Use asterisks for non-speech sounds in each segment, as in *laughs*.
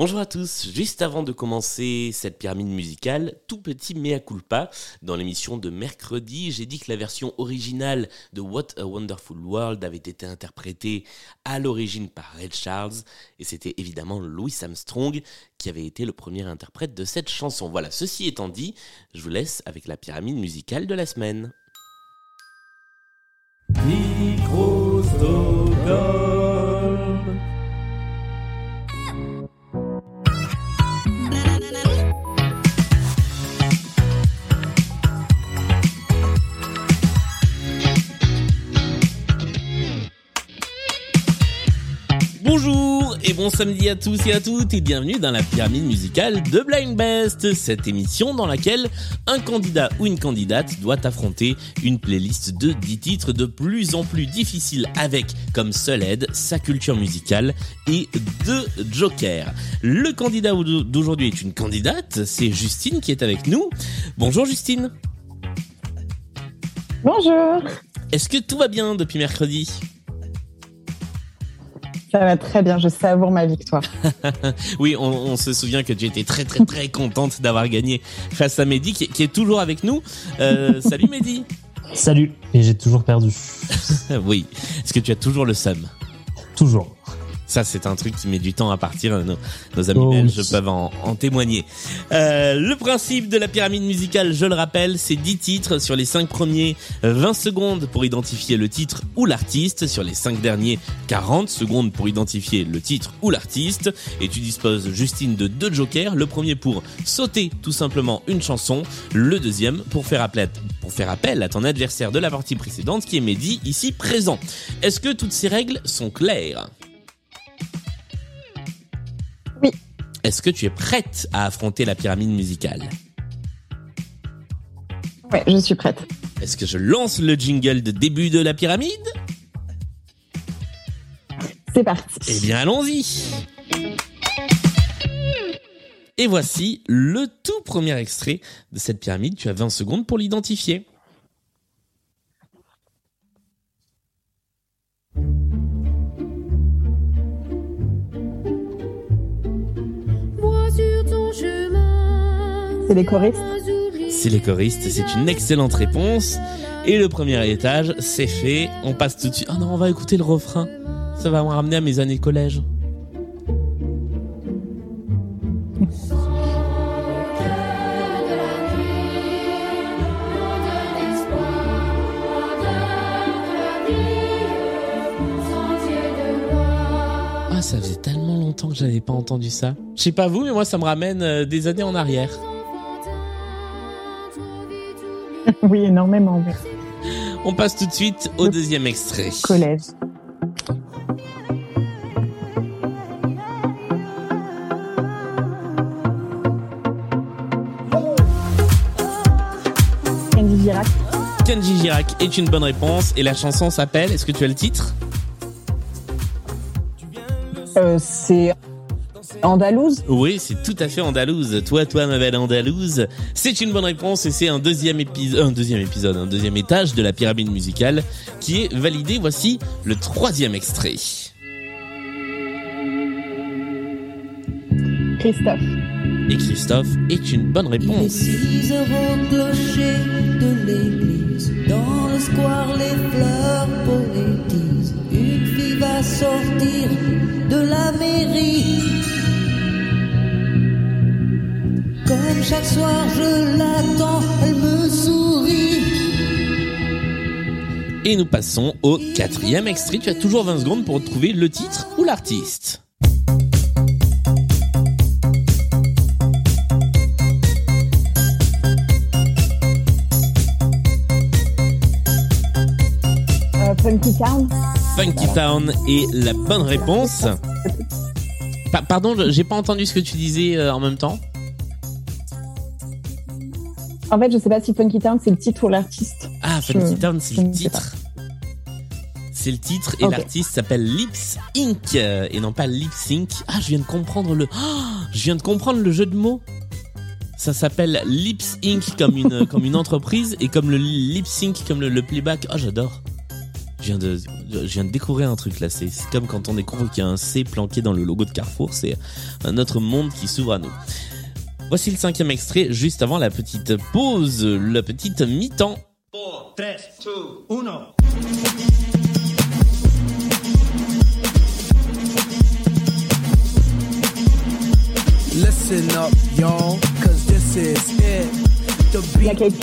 Bonjour à tous, juste avant de commencer cette pyramide musicale, tout petit mea culpa, dans l'émission de mercredi, j'ai dit que la version originale de What a Wonderful World avait été interprétée à l'origine par Red Charles, et c'était évidemment Louis Armstrong qui avait été le premier interprète de cette chanson. Voilà, ceci étant dit, je vous laisse avec la pyramide musicale de la semaine. Bon samedi à tous et à toutes et bienvenue dans la pyramide musicale de Blind Best, cette émission dans laquelle un candidat ou une candidate doit affronter une playlist de 10 titres de plus en plus difficiles avec comme seule aide sa culture musicale et deux jokers. Le candidat d'aujourd'hui est une candidate, c'est Justine qui est avec nous. Bonjour Justine. Bonjour. Est-ce que tout va bien depuis mercredi? Ça va très bien, je savoure ma victoire. *laughs* oui, on, se souvient que tu étais très très très contente d'avoir gagné face à Mehdi qui, est toujours avec nous. Euh, *laughs* salut Mehdi. Salut, et j'ai toujours perdu. *laughs* oui, est-ce que tu as toujours le seum? Toujours. Ça, c'est un truc qui met du temps à partir. Nos, amis oh belges peuvent en, témoigner. Euh, le principe de la pyramide musicale, je le rappelle, c'est 10 titres. Sur les 5 premiers, 20 secondes pour identifier le titre ou l'artiste. Sur les 5 derniers, 40 secondes pour identifier le titre ou l'artiste. Et tu disposes, Justine, de deux jokers. Le premier pour sauter tout simplement une chanson. Le deuxième pour faire appel, pour faire appel à ton adversaire de la partie précédente, qui est Mehdi, ici présent. Est-ce que toutes ces règles sont claires? Est-ce que tu es prête à affronter la pyramide musicale Oui, je suis prête. Est-ce que je lance le jingle de début de la pyramide C'est parti. Eh bien, allons-y. Et voici le tout premier extrait de cette pyramide. Tu as 20 secondes pour l'identifier. C'est les choristes C'est les choristes, c'est une excellente réponse. Et le premier étage, c'est fait. On passe tout de suite. Oh non, on va écouter le refrain. Ça va me ramener à mes années collège. Ah, ça faisait tellement longtemps que j'avais pas entendu ça. Je sais pas vous, mais moi ça me ramène euh, des années en arrière. *laughs* oui, énormément. On passe tout de suite au deuxième extrait. Collège. Kenji Girac. Kenji Girac est une bonne réponse et la chanson s'appelle, est-ce que tu as le titre? Euh, C'est Andalouse Oui, c'est tout à fait andalouse. Toi, toi, ma belle andalouse. C'est une bonne réponse et c'est un deuxième épisode, un deuxième épisode, un deuxième étage de la pyramide musicale qui est validé. Voici le troisième extrait. Christophe. Et Christophe est une bonne réponse. Il est clocher de l'église. Dans le square, les fleurs poétisent. Une fille va sortir de la mairie. Comme chaque soir je l'attends, elle me sourit. Et nous passons au quatrième extrait. Tu as toujours 20 secondes pour trouver le titre ou l'artiste. Euh, Funky Town. Funky Town est la bonne réponse. pardon, j'ai pas entendu ce que tu disais euh, en même temps. En fait, je sais pas si Funky Town c'est le titre ou l'artiste. Ah, Funky Town c'est le titre. C'est le titre et l'artiste s'appelle Lips Inc. et non pas Lip Sync. Ah, je viens de comprendre le. Oh, je viens de comprendre le jeu de mots. Ça s'appelle Lips Inc. comme une *laughs* comme une entreprise et comme le lip sync comme le, playback. Ah, oh, j'adore. Je viens de je viens de découvrir un truc là. C'est comme quand on découvre qu'il y a un C planqué dans le logo de Carrefour. C'est un autre monde qui s'ouvre à nous. Voici le cinquième extrait, juste avant la petite pause, la petite mi-temps. 4, 3, 2,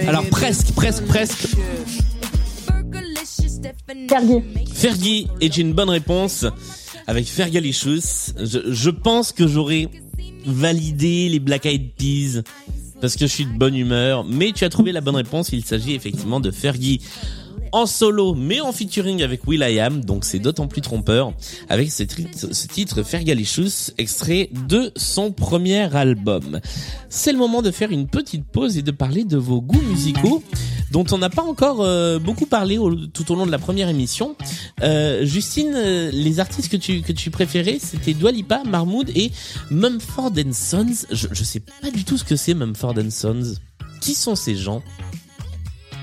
1. Alors presque, presque, presque. Fergie. Fergie est une bonne réponse avec Fergalicious. Je, je pense que j'aurais validé les Black Eyed Peas parce que je suis de bonne humeur, mais tu as trouvé la bonne réponse. Il s'agit effectivement de Fergie en solo, mais en featuring avec Will I Am, donc c'est d'autant plus trompeur, avec ce, ce titre Fergalicious, extrait de son premier album. C'est le moment de faire une petite pause et de parler de vos goûts musicaux, dont on n'a pas encore euh, beaucoup parlé tout au long de la première émission. Euh, Justine, euh, les artistes que tu que tu préférais, c'était Dua Lipa, Mahmoud et Mumford Sons. Je, je sais pas du tout ce que c'est Mumford Sons. Qui sont ces gens?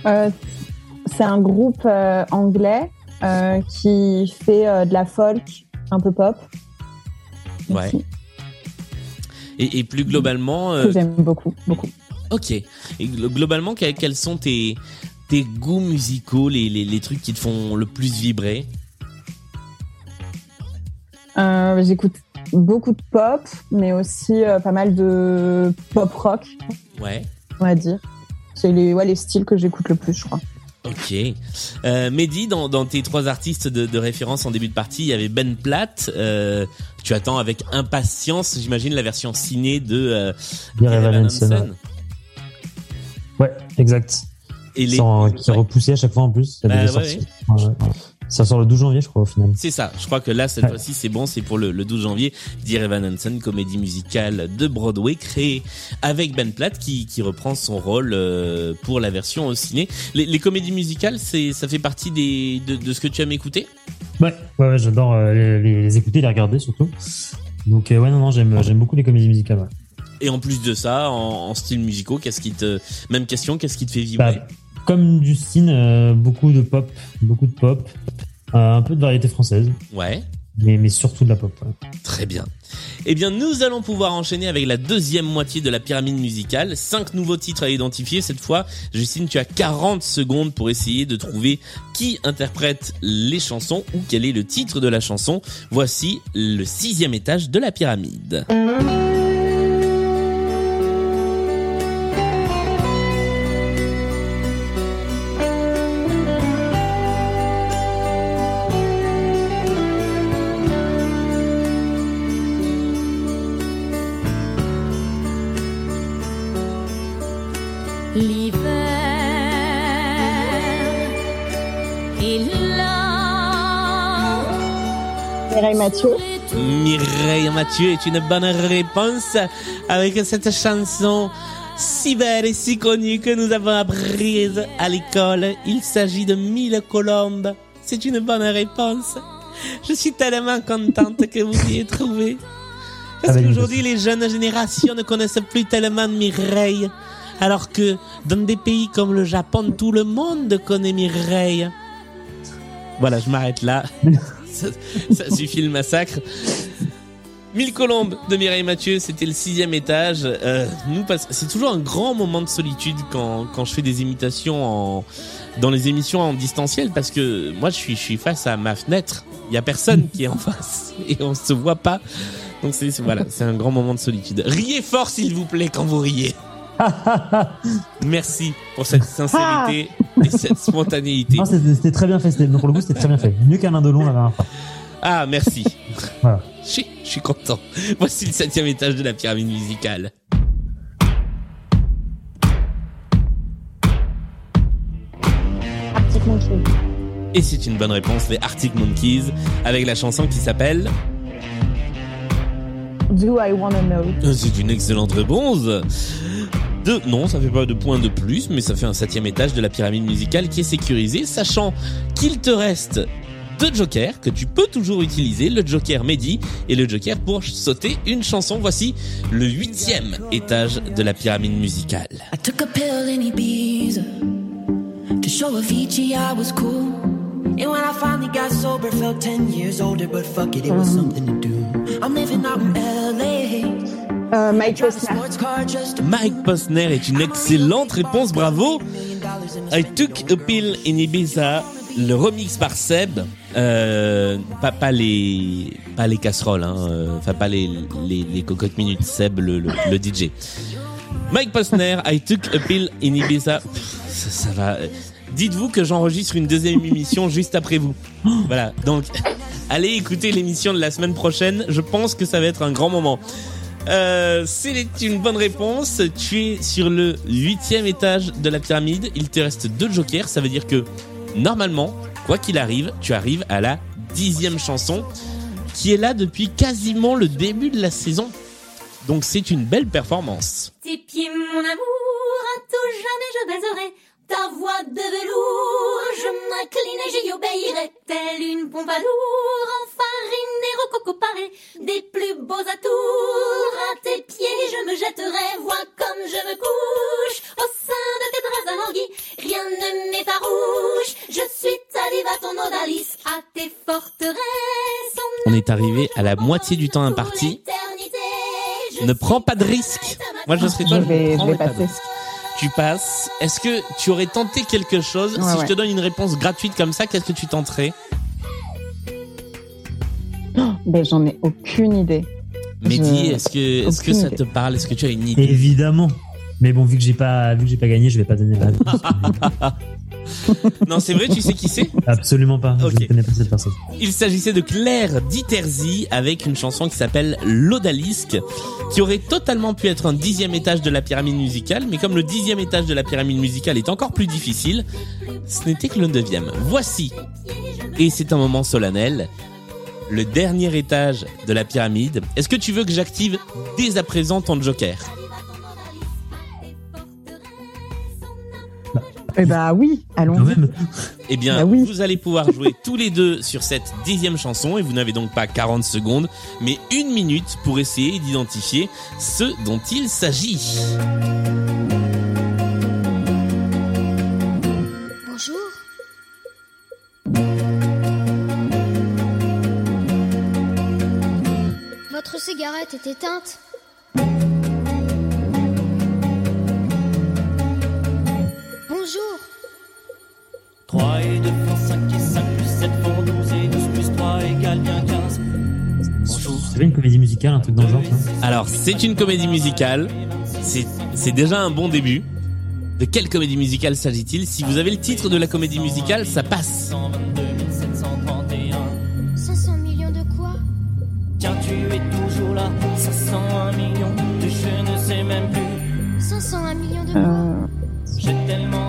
C'est un groupe anglais qui fait de la folk, un peu pop. Ouais. Et, et, plus globalement. J'aime beaucoup, beaucoup. Ok. Et globalement, quels sont tes, tes goûts musicaux, les, les, les trucs qui te font le plus vibrer? Euh, J'écoute beaucoup de pop, mais aussi euh, pas mal de pop rock. Ouais. On va dire. C'est les, ouais, les styles que j'écoute le plus, je crois. Ok. Euh, Mehdi, dans, dans tes trois artistes de, de, référence en début de partie, il y avait Ben Platt. Euh, tu attends avec impatience, j'imagine, la version ciné de euh, Evan Hansen. Ouais, exact. Et les... Sans, qui repoussé à chaque fois en plus. Bah, ouais, ouais. Ouais, ça sort le 12 janvier, je crois, au final. C'est ça. Je crois que là, cette ouais. fois-ci, c'est bon. C'est pour le, le 12 janvier. Dear Evan Hansen, comédie musicale de Broadway, créée avec Ben Platt, qui, qui reprend son rôle euh, pour la version au ciné. Les, les comédies musicales, c'est, ça fait partie des, de, de ce que tu aimes écouter? Ouais, ouais, ouais j'adore euh, les, les, écouter, les regarder surtout. Donc, euh, ouais, non, non, j'aime, j'aime beaucoup les comédies musicales. Et en plus de ça, en, en style musicaux, qu'est-ce qui te, même question, qu'est-ce qui te fait vibrer bah, comme Justine, euh, beaucoup de pop, beaucoup de pop, euh, un peu de variété française. Ouais. Mais, mais surtout de la pop. Ouais. Très bien. Eh bien, nous allons pouvoir enchaîner avec la deuxième moitié de la pyramide musicale. Cinq nouveaux titres à identifier. Cette fois, Justine, tu as 40 secondes pour essayer de trouver qui interprète les chansons ou quel est le titre de la chanson. Voici le sixième étage de la pyramide. Mireille Mathieu. Mireille Mathieu est une bonne réponse avec cette chanson si belle et si connue que nous avons apprise à l'école. Il s'agit de Mille Colombes. C'est une bonne réponse. Je suis tellement contente que vous y ayez trouvé. Parce qu'aujourd'hui, les jeunes générations ne connaissent plus tellement Mireille. Alors que dans des pays comme le Japon, tout le monde connaît Mireille. Voilà, je m'arrête là. *laughs* ça, ça, suffit le massacre. Mille colombes de Mireille Mathieu, c'était le sixième étage. Euh, nous, c'est toujours un grand moment de solitude quand, quand je fais des imitations en, dans les émissions en distanciel parce que moi, je suis, je suis face à ma fenêtre. Il y a personne qui est en face et on se voit pas. Donc c'est voilà, c'est un grand moment de solitude. Riez fort, s'il vous plaît, quand vous riez. *laughs* Merci pour cette sincérité et cette spontanéité. C'était très bien fait. Pour le coup, c'était très bien fait. Mieux qu'un indolon la dernière fois. Ah, merci. Voilà. Je suis, je suis content. Voici le septième étage de la pyramide musicale. Arctic Monkeys. Et c'est une bonne réponse, les Arctic Monkeys, avec la chanson qui s'appelle Do I Wanna Know? C'est une excellente réponse. De, non, ça fait pas de points de plus, mais ça fait un septième étage de la pyramide musicale qui est sécurisé, sachant qu'il te reste deux jokers que tu peux toujours utiliser, le joker Mehdi et le joker pour sauter une chanson. Voici le huitième étage de la pyramide musicale. A I was cool. And when I finally got sober, felt 10 years older, but fuck it, it was something to do. I'm living. Euh, Mike Posner. Mike Posner est une excellente réponse, bravo. I took a pill in Ibiza, le remix par Seb, euh, pas, pas les pas les casseroles, hein, euh, enfin pas les, les, les cocottes minutes, Seb le, DJ. Mike Posner, I took a pill in Ibiza. Ça va. Dites-vous que j'enregistre une deuxième émission juste après vous. Voilà, donc allez écouter l'émission de la semaine prochaine. Je pense que ça va être un grand moment. Euh, c'est une bonne réponse. Tu es sur le huitième étage de la pyramide. Il te reste deux jokers. Ça veut dire que normalement, quoi qu'il arrive, tu arrives à la dixième chanson qui est là depuis quasiment le début de la saison. Donc c'est une belle performance. Tes pieds, mon amour, à tout jamais je baiserai. Ta voix de velours, je m'incline et j'y obéirai, telle une pompadour, est arrivé à la moitié du temps imparti. Ne prends pas de risque. Moi je serais toi, Je vais, je pas passer. Tu passes. Est-ce que tu aurais tenté quelque chose Ouais, Si je te donne une réponse gratuite comme ça, qu'est-ce que tu tenterais Ben, j'en ai aucune idée. Mehdi, Je- est-ce que est-ce que ça idée. te parle Est-ce que tu as une idée? Évidemment. Mais bon, vu que j'ai pas, vu que j'ai pas gagné, je vais pas donner la réponse. *laughs* Non, c'est vrai, tu sais qui c'est? Absolument pas. Je ne connais pas cette personne. Il s'agissait de Claire Diterzi avec une chanson qui s'appelle L'Odalisque, qui aurait totalement pu être un dixième étage de la pyramide musicale, mais comme le dixième étage de la pyramide musicale est encore plus difficile, ce n'était que le neuvième. Voici, et c'est un moment solennel, le dernier étage de la pyramide. Est-ce que tu veux que j'active dès à présent ton joker? Eh bah oui, Quand allons-y. même. Eh bien, Bah oui. vous allez pouvoir jouer tous les deux sur cette dixième chanson et vous n'avez donc pas 40 secondes, mais une minute pour essayer d'identifier ce dont il s'agit. Bonjour. Votre cigarette est éteinte. 3 et 2 font 5 et 5 plus 7 font 12 et 12 plus 3 égale bien 15. Bonjour. C'est pas une comédie musicale, un truc dans le genre, ça? Alors, c'est une comédie musicale. C'est, déjà un bon début. De quelle comédie musicale s'agit-il? Si vous avez le titre de la comédie musicale, ça passe. 122 731. 500 millions de quoi? Tiens, tu es toujours là. 501 millions de je ne sais même plus. 501 millions de quoi?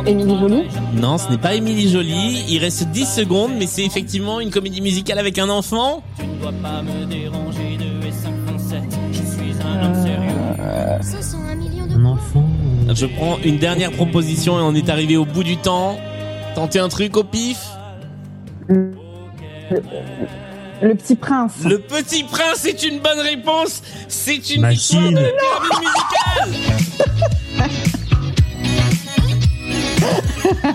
Émilie Jolie Non, ce n'est pas Émilie Jolie. Il reste 10 secondes, mais c'est effectivement une comédie musicale avec un enfant. Tu ne dois pas me déranger. 2 et 5 font 7. Je suis un homme sérieux. 501 millions de Un enfant. euh, Je prends une dernière proposition et on est arrivé au bout du temps. Tentez un truc au pif. le petit prince. Le Petit Prince est une bonne réponse. C'est une Machine. victoire de la pyramide musicale. *laughs*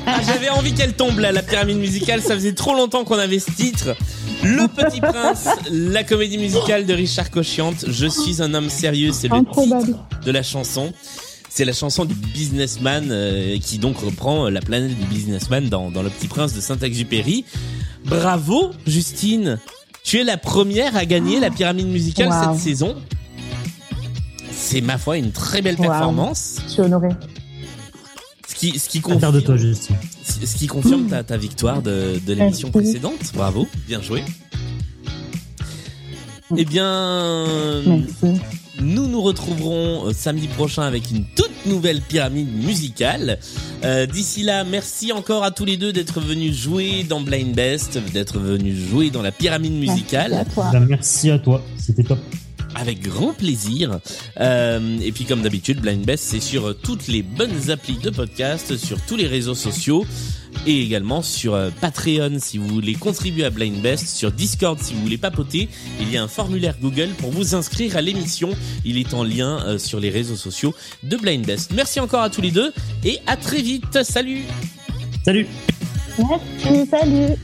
Ah, J'avais envie qu'elle tombe là, la pyramide musicale. Ça faisait trop longtemps qu'on avait ce titre. Le Petit Prince, la comédie musicale de Richard Cochiante. Je suis un homme sérieux, c'est le titre de la chanson. C'est la chanson du businessman euh, qui donc reprend la planète du businessman dans, dans Le Petit Prince de Saint-Exupéry. Bravo, Justine. Tu es la première à gagner la pyramide musicale Wow. cette saison. C'est ma foi une très belle Wow. performance. Je suis honorée. Ce qui, ce qui Fier confirme, de toi, ce qui confirme ta, ta victoire de, de l'émission précédente. Bravo, bien joué. Eh bien, Merci. nous nous retrouverons euh, samedi prochain avec une toute nouvelle pyramide musicale. Euh, D'ici là, merci encore à tous les deux d'être venus jouer dans Blind Best, d'être venus jouer dans la pyramide Merci musicale. à toi. Merci à toi. C'était top. Avec grand plaisir. Euh, et puis comme d'habitude, Blind Best, c'est sur toutes les bonnes applis de podcast, sur tous les réseaux sociaux et également sur euh, Patreon si vous voulez contribuer à Blind Best, sur Discord si vous voulez papoter. Il y a un formulaire Google pour vous inscrire à l'émission. Il est en lien euh, sur les réseaux sociaux de Blind Best. Merci encore à tous les deux et à très vite. Salut Salut Merci, salut.